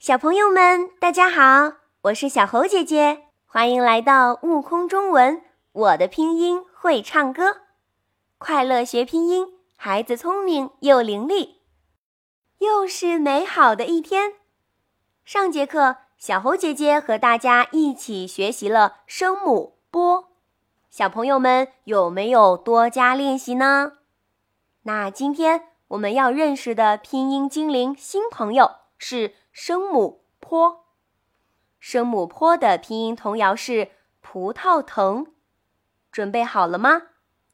小朋友们，大家好，我是小猴姐姐，欢迎来到悟空中文。我的拼音会唱歌，快乐学拼音，孩子聪明又伶俐。又是美好的一天。上节课，小猴姐姐和大家一起学习了声母“波”，小朋友们有没有多加练习呢？那今天我们要认识的拼音精灵新朋友是声母“坡”。声母“坡”的拼音童谣是“葡萄藤”，准备好了吗？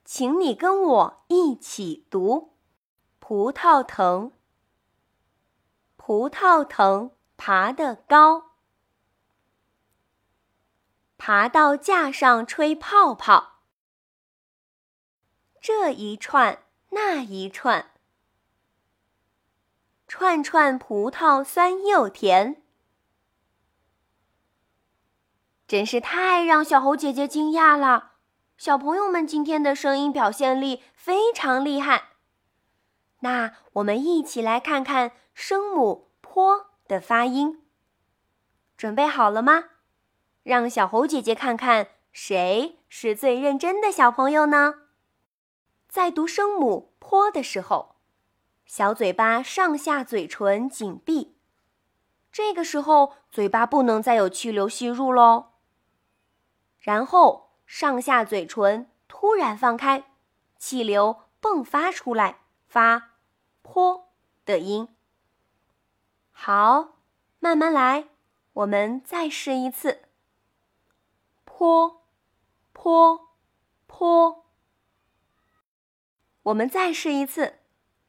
请你跟我一起读：“葡萄藤，葡萄藤爬得高，爬到架上吹泡泡，这一串那一串。”串串葡萄酸又甜，真是太让小猴姐姐惊讶了。小朋友们今天的声音表现力非常厉害。那我们一起来看看声母“坡”的发音。准备好了吗？让小猴姐姐看看谁是最认真的小朋友呢？在读声母“坡”的时候。小嘴巴上下嘴唇紧闭，这个时候嘴巴不能再有气流吸入喽。然后上下嘴唇突然放开，气流迸发出来，发“泼”的音。好，慢慢来，我们再试一次。泼，泼，泼。我们再试一次。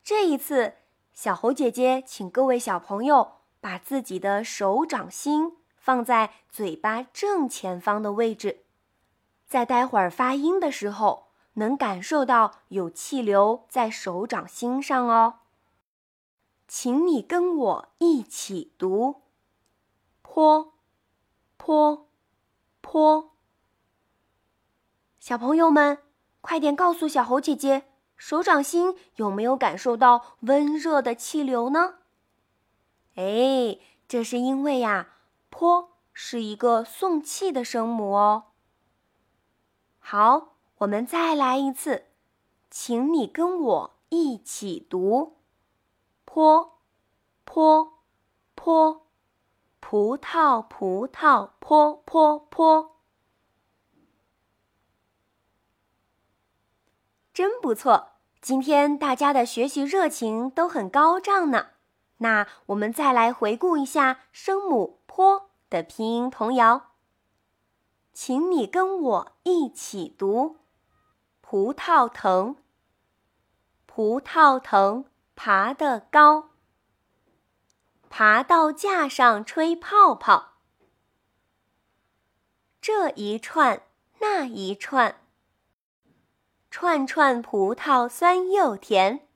这一次，小猴姐姐请各位小朋友把自己的手掌心放在嘴巴正前方的位置，在待会儿发音的时候，能感受到有气流在手掌心上哦。请你跟我一起读：泼，泼，泼。小朋友们，快点告诉小猴姐姐。手掌心有没有感受到温热的气流呢？哎，这是因为呀，“坡”是一个送气的声母哦。好，我们再来一次，请你跟我一起读：“坡，坡，坡，葡萄，葡萄，坡，坡，坡。”真不错，今天大家的学习热情都很高涨呢。那我们再来回顾一下声母“坡”的拼音童谣，请你跟我一起读：“葡萄藤，葡萄藤爬得高，爬到架上吹泡泡，这一串那一串。”串串葡萄酸又甜，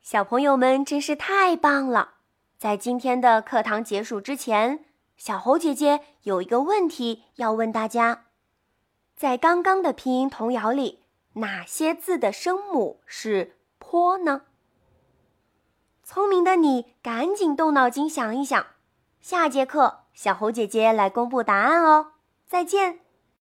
小朋友们真是太棒了！在今天的课堂结束之前，小猴姐姐有一个问题要问大家：在刚刚的拼音童谣里，哪些字的声母是“坡”呢？聪明的你，赶紧动脑筋想一想。下节课，小猴姐姐来公布答案哦！再见。